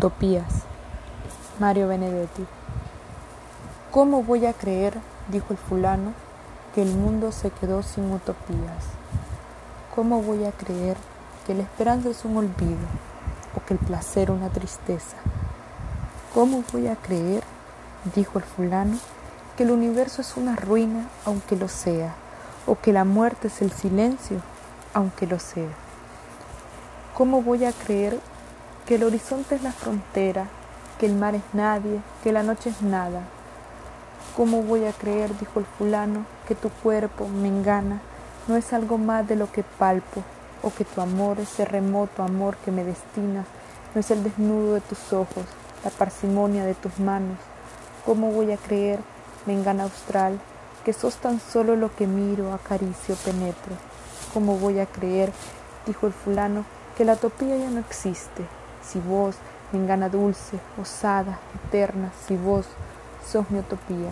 Utopías. Mario Benedetti. ¿Cómo voy a creer, dijo el fulano, que el mundo se quedó sin utopías? ¿Cómo voy a creer que la esperanza es un olvido o que el placer una tristeza? ¿Cómo voy a creer, dijo el fulano, que el universo es una ruina aunque lo sea, o que la muerte es el silencio aunque lo sea? ¿Cómo voy a creer que el horizonte es la frontera, que el mar es nadie, que la noche es nada. ¿Cómo voy a creer, dijo el fulano, que tu cuerpo, me engana, no es algo más de lo que palpo, o que tu amor, ese remoto amor que me destinas, no es el desnudo de tus ojos, la parsimonia de tus manos? ¿Cómo voy a creer, me engana austral, que sos tan solo lo que miro, acaricio, penetro? ¿Cómo voy a creer, dijo el fulano, que la utopía ya no existe, si vos, engana dulce, osada, eterna, si vos sos mi utopía.